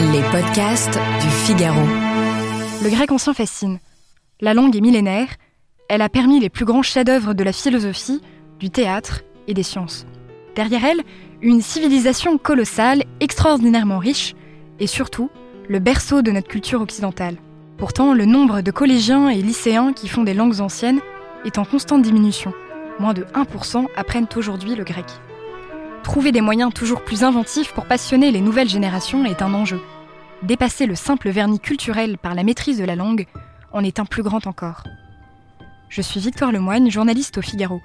Les podcasts du Figaro. Le grec ancien fascine. La langue est millénaire. Elle a permis les plus grands chefs-d'œuvre de la philosophie, du théâtre et des sciences. Derrière elle, une civilisation colossale, extraordinairement riche, et surtout, le berceau de notre culture occidentale. Pourtant, le nombre de collégiens et lycéens qui font des langues anciennes est en constante diminution. Moins de 1% apprennent aujourd'hui le grec. Trouver des moyens toujours plus inventifs pour passionner les nouvelles générations est un enjeu. Dépasser le simple vernis culturel par la maîtrise de la langue en est un plus grand encore. Je suis Victoire Lemoigne, journaliste au Figaro.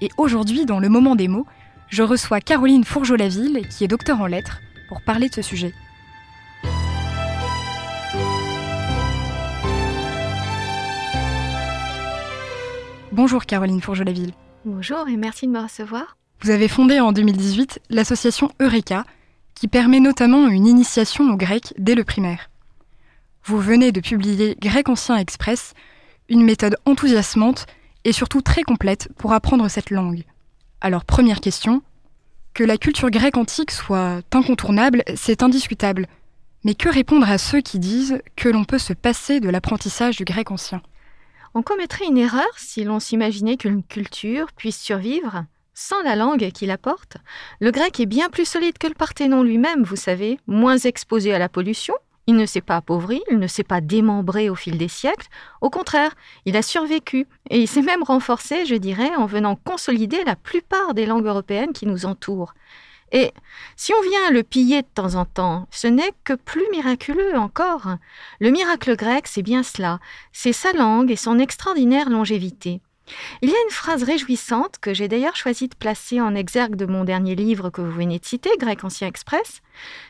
Et aujourd'hui, dans le moment des mots, je reçois Caroline Fourgeau-Laville, qui est docteur en lettres, pour parler de ce sujet. Bonjour Caroline Fourgeau-Laville. Bonjour et merci de me recevoir. Vous avez fondé en 2018 l'association Eureka, qui permet notamment une initiation au grec dès le primaire. Vous venez de publier Grec Ancien Express, une méthode enthousiasmante et surtout très complète pour apprendre cette langue. Alors première question, que la culture grecque antique soit incontournable, c'est indiscutable. Mais que répondre à ceux qui disent que l'on peut se passer de l'apprentissage du grec ancien? On commettrait une erreur si l'on s'imaginait qu'une culture puisse survivre? Sans la langue qu'il apporte, le grec est bien plus solide que le parthénon lui-même, vous savez, moins exposé à la pollution. Il ne s'est pas appauvri, il ne s'est pas démembré au fil des siècles. Au contraire, il a survécu et il s'est même renforcé, je dirais, en venant consolider la plupart des langues européennes qui nous entourent. Et si on vient le piller de temps en temps, ce n'est que plus miraculeux encore. Le miracle grec, c'est bien cela, c'est sa langue et son extraordinaire longévité. Il y a une phrase réjouissante que j'ai d'ailleurs choisi de placer en exergue de mon dernier livre que vous venez de citer, Grec Ancien Express.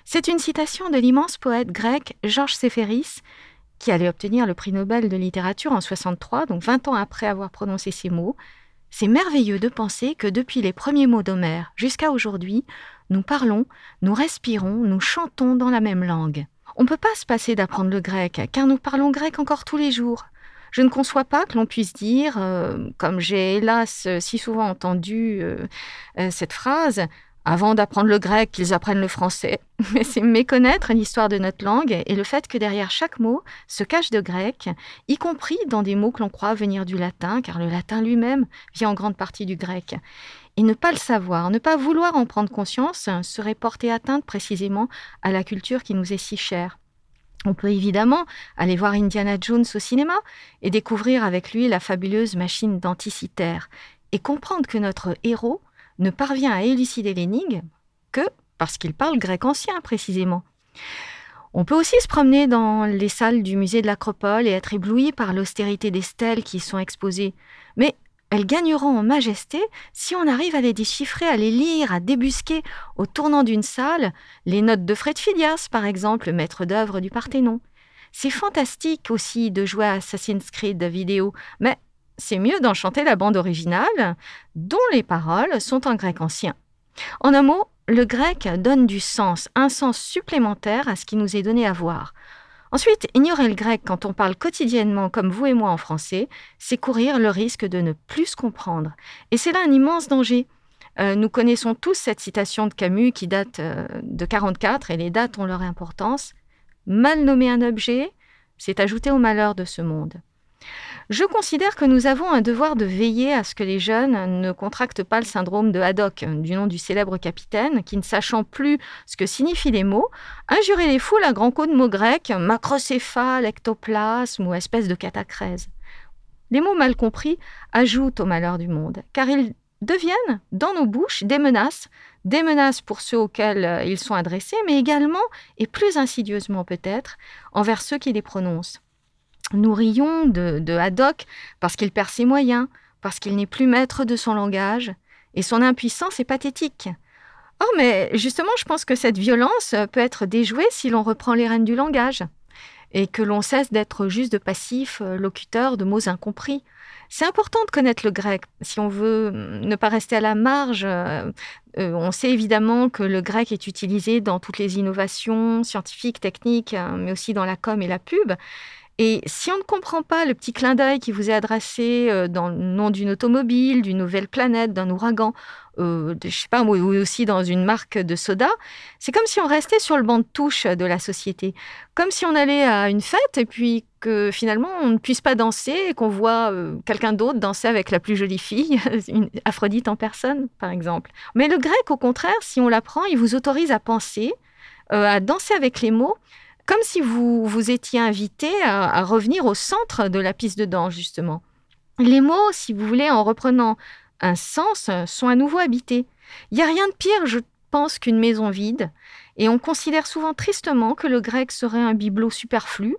C'est une citation de l'immense poète grec Georges Séphéris, qui allait obtenir le prix Nobel de littérature en 63, donc 20 ans après avoir prononcé ces mots. C'est merveilleux de penser que depuis les premiers mots d'Homère jusqu'à aujourd'hui, nous parlons, nous respirons, nous chantons dans la même langue. On ne peut pas se passer d'apprendre le grec, car nous parlons grec encore tous les jours. Je ne conçois pas que l'on puisse dire, euh, comme j'ai hélas si souvent entendu euh, euh, cette phrase, avant d'apprendre le grec, qu'ils apprennent le français. Mais c'est méconnaître l'histoire de notre langue et le fait que derrière chaque mot se cache de grec, y compris dans des mots que l'on croit venir du latin, car le latin lui-même vient en grande partie du grec. Et ne pas le savoir, ne pas vouloir en prendre conscience, serait porter atteinte précisément à la culture qui nous est si chère. On peut évidemment aller voir Indiana Jones au cinéma et découvrir avec lui la fabuleuse machine denticitaire et comprendre que notre héros ne parvient à élucider l'énigme que parce qu'il parle grec ancien précisément. On peut aussi se promener dans les salles du musée de l'Acropole et être ébloui par l'austérité des stèles qui y sont exposées. Mais elles gagneront en majesté si on arrive à les déchiffrer, à les lire, à débusquer au tournant d'une salle les notes de Fred Phidias, par exemple, maître d'œuvre du Parthénon. C'est fantastique aussi de jouer à Assassin's Creed vidéo, mais c'est mieux d'en chanter la bande originale, dont les paroles sont en grec ancien. En un mot, le grec donne du sens, un sens supplémentaire à ce qui nous est donné à voir. Ensuite, ignorer le grec quand on parle quotidiennement comme vous et moi en français, c'est courir le risque de ne plus comprendre. Et c'est là un immense danger. Euh, nous connaissons tous cette citation de Camus qui date euh, de 44 et les dates ont leur importance. Mal nommer un objet, c'est ajouter au malheur de ce monde. Je considère que nous avons un devoir de veiller à ce que les jeunes ne contractent pas le syndrome de Haddock, du nom du célèbre capitaine, qui, ne sachant plus ce que signifient les mots, injurait les foules à grands coups de mots grecs, macrocéphale, ectoplasme ou espèce de catacrèse. Les mots mal compris ajoutent au malheur du monde, car ils deviennent, dans nos bouches, des menaces, des menaces pour ceux auxquels euh, ils sont adressés, mais également, et plus insidieusement peut-être, envers ceux qui les prononcent. Nous rions de, de Haddock parce qu'il perd ses moyens, parce qu'il n'est plus maître de son langage, et son impuissance est pathétique. Oh, mais justement, je pense que cette violence peut être déjouée si l'on reprend les rênes du langage, et que l'on cesse d'être juste de passifs euh, locuteurs de mots incompris. C'est important de connaître le grec si on veut ne pas rester à la marge. Euh, euh, on sait évidemment que le grec est utilisé dans toutes les innovations scientifiques, techniques, mais aussi dans la com et la pub. Et si on ne comprend pas le petit clin d'œil qui vous est adressé euh, dans le nom d'une automobile, d'une nouvelle planète, d'un ouragan, euh, je sais pas, ou aussi dans une marque de soda, c'est comme si on restait sur le banc de touche de la société. Comme si on allait à une fête et puis que finalement on ne puisse pas danser et qu'on voit euh, quelqu'un d'autre danser avec la plus jolie fille, une Aphrodite en personne, par exemple. Mais le grec, au contraire, si on l'apprend, il vous autorise à penser, à danser avec les mots comme si vous vous étiez invité à, revenir au centre de la piste de danse, justement. Les mots, si vous voulez, en reprenant un sens, sont à nouveau habités. Il n'y a rien de pire, je pense, qu'une maison vide, et on considère souvent tristement que le grec serait un bibelot superflu,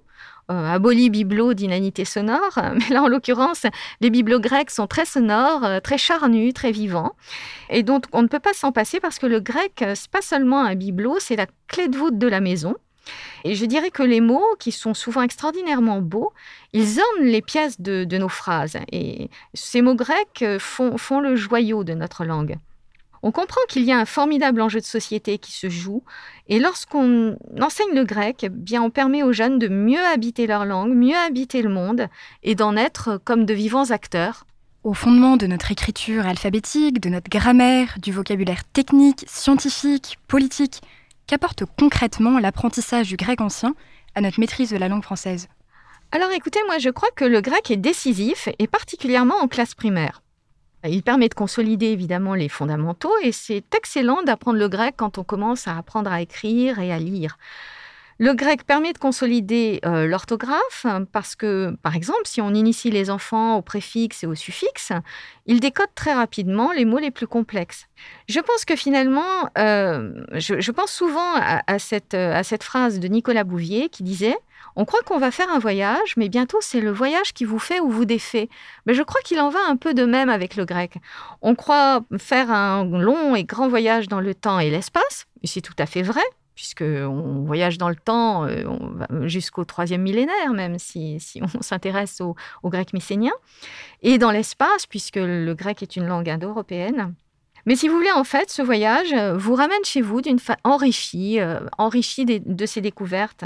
euh, aboli bibelot d'inanité sonore, mais là en l'occurrence, les bibelots grecs sont très sonores, euh, très charnus, très vivants, et donc on ne peut pas s'en passer parce que le grec, c'est pas seulement un bibelot, c'est la clé de voûte de la maison. Et je dirais que les mots, qui sont souvent extraordinairement beaux, ils ornent les pièces de, nos phrases. Et ces mots grecs font, font le joyau de notre langue. On comprend qu'il y a un formidable enjeu de société qui se joue, et lorsqu'on enseigne le grec, eh bien on permet aux jeunes de mieux habiter leur langue, mieux habiter le monde, et d'en être comme de vivants acteurs. Au fondement de notre écriture alphabétique, de notre grammaire, du vocabulaire technique, scientifique, politique, Qu'apporte concrètement l'apprentissage du grec ancien à notre maîtrise de la langue française Alors écoutez, moi je crois que le grec est décisif, et particulièrement en classe primaire. Il permet de consolider évidemment les fondamentaux et c'est excellent d'apprendre le grec quand on commence à apprendre à écrire et à lire. Le grec permet de consolider euh, l'orthographe parce que, par exemple, si on initie les enfants aux préfixes et aux suffixes, ils décodent très rapidement les mots les plus complexes. Je pense que finalement, euh, je, pense souvent à, cette, à cette phrase de Nicolas Bouvier qui disait on croit qu'on va faire un voyage, mais bientôt c'est le voyage qui vous fait ou vous défait. Mais je crois qu'il en va un peu de même avec le grec. On croit faire un long et grand voyage dans le temps et l'espace, et c'est tout à fait vrai, puisqu'on voyage dans le temps euh, jusqu'au troisième millénaire, même si, on s'intéresse au, grec mycénien, et dans l'espace, puisque le grec est une langue indo-européenne. Mais si vous voulez, en fait, ce voyage vous ramène chez vous d'une enrichi, euh, de ses découvertes.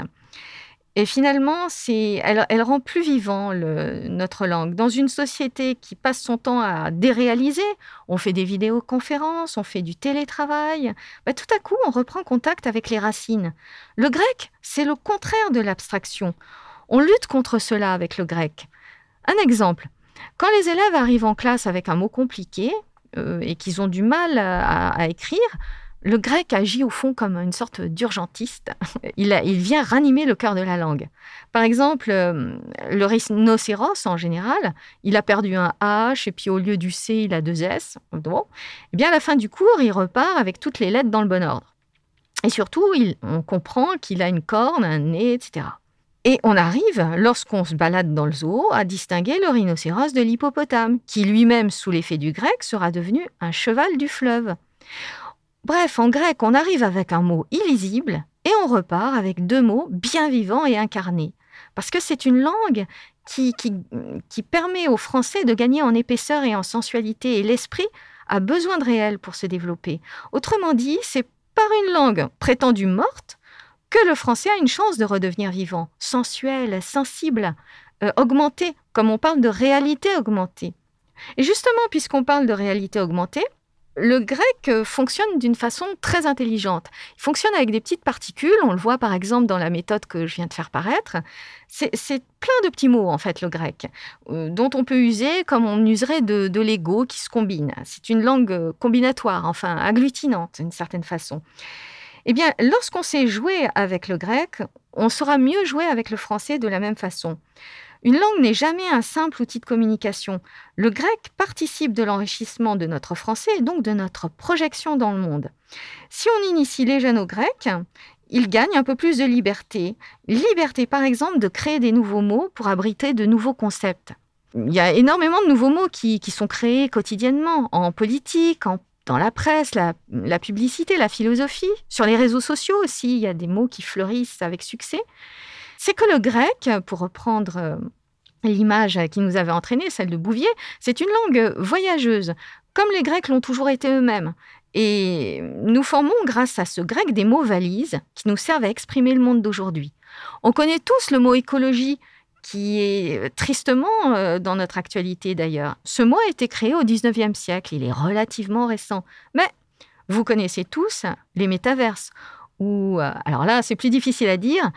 Et finalement, c'est, elle, rend plus vivant notre langue. Dans une société qui passe son temps à déréaliser, on fait des vidéoconférences, on fait du télétravail, bah, tout à coup, on reprend contact avec les racines. Le grec, c'est le contraire de l'abstraction. On lutte contre cela avec le grec. Un exemple. Quand les élèves arrivent en classe avec un mot compliqué euh, et qu'ils ont du mal à écrire, le grec agit au fond comme une sorte d'urgentiste. Il, vient ranimer le cœur de la langue. Par exemple, euh, le rhinocéros, en général, il a perdu un H et puis au lieu du C, il a deux S. Bon. Eh bien, à la fin du cours, il repart avec toutes les lettres dans le bon ordre. Et surtout, on comprend qu'il a une corne, un nez, etc. Et on arrive, lorsqu'on se balade dans le zoo, à distinguer le rhinocéros de l'hippopotame, qui lui-même, sous l'effet du grec, sera devenu un cheval du fleuve. Bref, en grec, on arrive avec un mot illisible et on repart avec deux mots bien vivants et incarnés. Parce que c'est une langue qui, permet aux Français de gagner en épaisseur et en sensualité, et l'esprit a besoin de réel pour se développer. Autrement dit, c'est par une langue prétendue morte que le français a une chance de redevenir vivant, sensuel, sensible, euh, augmenté, comme on parle de réalité augmentée. Et justement, puisqu'on parle de réalité augmentée, le grec euh, fonctionne d'une façon très intelligente. Il fonctionne avec des petites particules, on le voit par exemple dans la méthode que je viens de faire paraître. C'est plein de petits mots en fait le grec, euh, dont on peut user comme on userait de, l'ego qui se combine. C'est une langue euh, combinatoire, enfin agglutinante d'une certaine façon. Eh bien, lorsqu'on sait jouer avec le grec, on saura mieux jouer avec le français de la même façon. Une langue n'est jamais un simple outil de communication. Le grec participe de l'enrichissement de notre français et donc de notre projection dans le monde. Si on initie les jeunes au grec, ils gagnent un peu plus de liberté. Liberté, par exemple, de créer des nouveaux mots pour abriter de nouveaux concepts. Il y a énormément de nouveaux mots qui, sont créés quotidiennement, en politique, dans la presse, la, la, publicité, la philosophie. Sur les réseaux sociaux aussi, il y a des mots qui fleurissent avec succès c'est que le grec, pour reprendre euh, l'image qui nous avait entraîné, celle de Bouvier, c'est une langue voyageuse, comme les Grecs l'ont toujours été eux-mêmes. Et nous formons, grâce à ce grec, des mots valises qui nous servent à exprimer le monde d'aujourd'hui. On connaît tous le mot écologie qui est tristement dans notre actualité d'ailleurs. Ce mot a été créé au 19e siècle, il est relativement récent. Mais vous connaissez tous les métaverses, ou, alors là, c'est plus difficile à dire,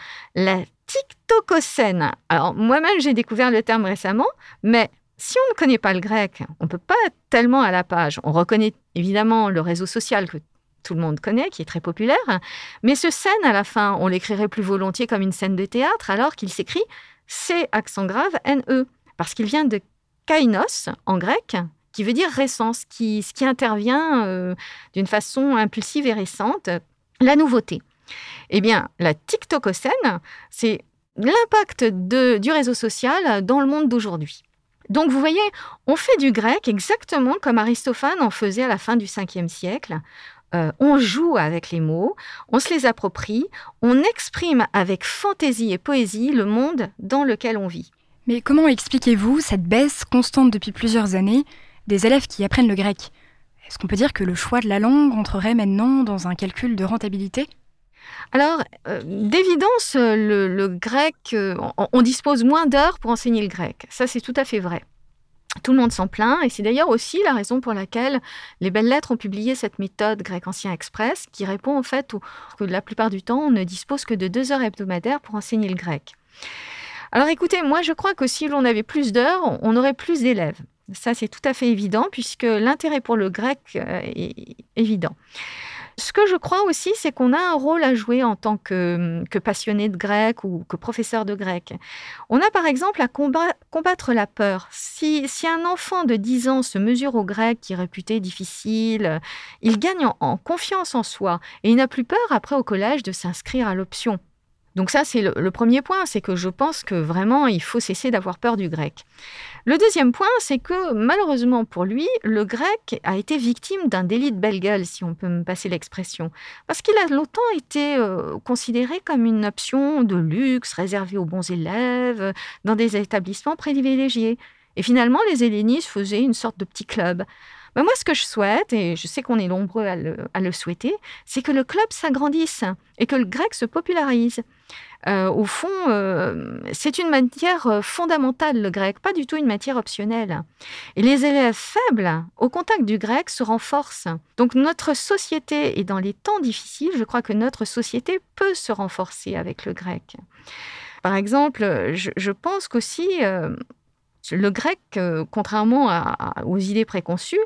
TikTokocène. Alors moi-même, j'ai découvert le terme récemment, mais si on ne connaît pas le grec, on ne peut pas être tellement à la page. On reconnaît évidemment le réseau social que tout le monde connaît, qui est très populaire, mais ce scène à la fin, on l'écrirait plus volontiers comme une scène de théâtre, alors qu'il s'écrit C accent grave N-E, parce qu'il vient de kainos en grec, qui veut dire récent, ce qui, ce qui intervient euh, d'une façon impulsive et récente, la nouveauté. Eh bien, la TikTokocène, c'est l'impact du réseau social dans le monde d'aujourd'hui. Donc vous voyez, on fait du grec exactement comme Aristophane en faisait à la fin du 5e siècle. Euh, on joue avec les mots, on se les approprie, on exprime avec fantaisie et poésie le monde dans lequel on vit. Mais comment expliquez-vous cette baisse constante depuis plusieurs années des élèves qui apprennent le grec? Est-ce qu'on peut dire que le choix de la langue entrerait maintenant dans un calcul de rentabilité? Alors, euh, d'évidence, le, grec, euh, on, dispose moins d'heures pour enseigner le grec. Ça, c'est tout à fait vrai. Tout le monde s'en plaint, et c'est d'ailleurs aussi la raison pour laquelle les belles lettres ont publié cette méthode grec ancien express, qui répond en fait que la plupart du temps, on ne dispose que de deux heures hebdomadaires pour enseigner le grec. Alors écoutez, moi je crois que si l'on avait plus d'heures, on aurait plus d'élèves. Ça, c'est tout à fait évident, puisque l'intérêt pour le grec euh, est évident. Ce que je crois aussi, c'est qu'on a un rôle à jouer en tant que, passionné de grec ou que professeur de grec. On a par exemple à combattre la peur. Si, un enfant de 10 ans se mesure au grec qui est réputé difficile, il gagne en confiance en soi et il n'a plus peur après au collège de s'inscrire à l'option. Donc ça, c'est le, premier point, c'est que je pense que vraiment, il faut cesser d'avoir peur du grec. Le deuxième point, c'est que malheureusement pour lui, le grec a été victime d'un délit de belle gueule, si on peut me passer l'expression, parce qu'il a longtemps été euh, considéré comme une option de luxe réservée aux bons élèves, dans des établissements privilégiés. Et finalement, les hellénistes faisaient une sorte de petit club. Moi, ce que je souhaite, et je sais qu'on est nombreux à le, souhaiter, c'est que le club s'agrandisse et que le grec se popularise. Euh, au fond, euh, c'est une matière euh, fondamentale, le grec, pas du tout une matière optionnelle. Et les élèves faibles, au contact du grec, se renforcent. Donc notre société, et dans les temps difficiles, je crois que notre société peut se renforcer avec le grec. Par exemple, je, pense qu'aussi, le grec, euh, contrairement aux idées préconçues,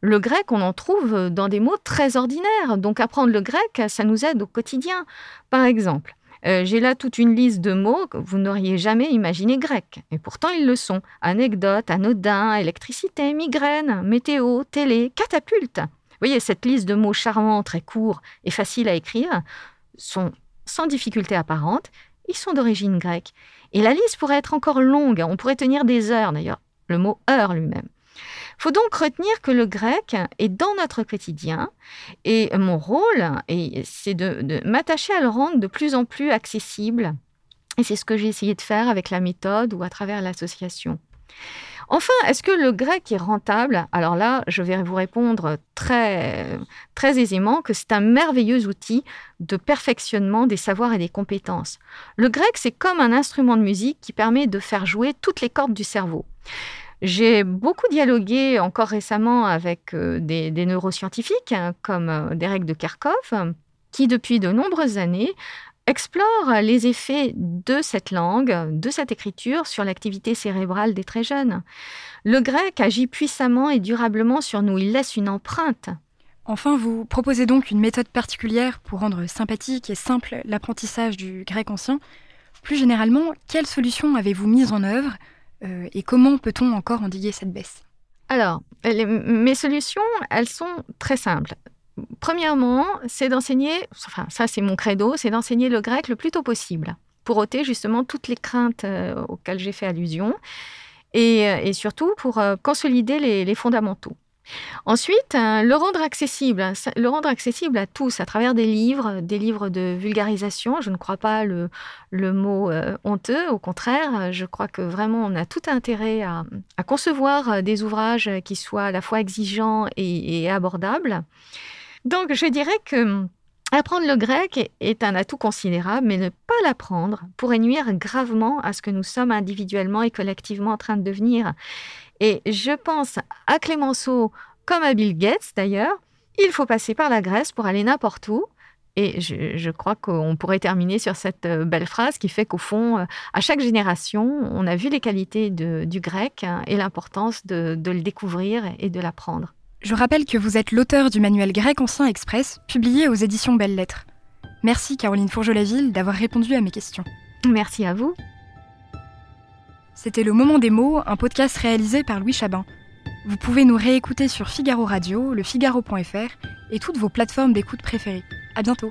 le grec, on en trouve dans des mots très ordinaires. Donc apprendre le grec, ça nous aide au quotidien. Par exemple, euh, j'ai là toute une liste de mots que vous n'auriez jamais imaginé grecs. Et pourtant, ils le sont. Anecdote, anodin, électricité, migraine, météo, télé, catapulte. Vous voyez, cette liste de mots charmants, très courts et faciles à écrire sont sans difficulté apparente. Ils sont d'origine grecque. Et la liste pourrait être encore longue, on pourrait tenir des heures d'ailleurs, le mot heure lui-même. Faut donc retenir que le grec est dans notre quotidien et mon rôle, c'est de, m'attacher à le rendre de plus en plus accessible. Et c'est ce que j'ai essayé de faire avec la méthode ou à travers l'association. Enfin, est-ce que le grec est rentable? Alors là, je vais vous répondre très, très aisément que c'est un merveilleux outil de perfectionnement des savoirs et des compétences. Le grec, c'est comme un instrument de musique qui permet de faire jouer toutes les cordes du cerveau. J'ai beaucoup dialogué encore récemment avec euh, des, neuroscientifiques hein, comme euh, Derek de Kerkhoff, qui depuis de nombreuses années explore les effets de cette langue, de cette écriture sur l'activité cérébrale des très jeunes. Le grec agit puissamment et durablement sur nous, il laisse une empreinte. Enfin, vous proposez donc une méthode particulière pour rendre sympathique et simple l'apprentissage du grec ancien. Plus généralement, quelles solutions avez-vous mises en œuvre euh, et comment peut-on encore endiguer cette baisse? Alors, mes solutions, elles sont très simples. Premièrement, c'est d'enseigner, enfin ça c'est mon credo, c'est d'enseigner le grec le plus tôt possible, pour ôter justement toutes les craintes euh, auxquelles j'ai fait allusion, et, euh, surtout pour euh, consolider les, fondamentaux. Ensuite, le rendre accessible, le rendre accessible à tous à travers des livres, des livres de vulgarisation. Je ne crois pas le, mot honteux, au contraire, je crois que vraiment on a tout intérêt à, concevoir des ouvrages qui soient à la fois exigeants et abordables. Donc, je dirais que Apprendre le grec est un atout considérable, mais ne pas l'apprendre pourrait nuire gravement à ce que nous sommes individuellement et collectivement en train de devenir. Et je pense à Clémenceau comme à Bill Gates d'ailleurs. Il faut passer par la Grèce pour aller n'importe où. Et je, crois qu'on pourrait terminer sur cette euh, belle phrase qui fait qu'au fond, euh, à chaque génération, on a vu les qualités du grec hein, et l'importance de le découvrir et de l'apprendre. Je rappelle que vous êtes l'auteur du manuel grec ancien express, publié aux éditions Belles Lettres. Merci Caroline Fourgeau-Laville d'avoir répondu à mes questions. Merci à vous. C'était Le Moment des mots, un podcast réalisé par Louis Chabin. Vous pouvez nous réécouter sur Figaro Radio, le Figaro.fr et toutes vos plateformes d'écoute préférées. À bientôt.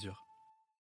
mesure.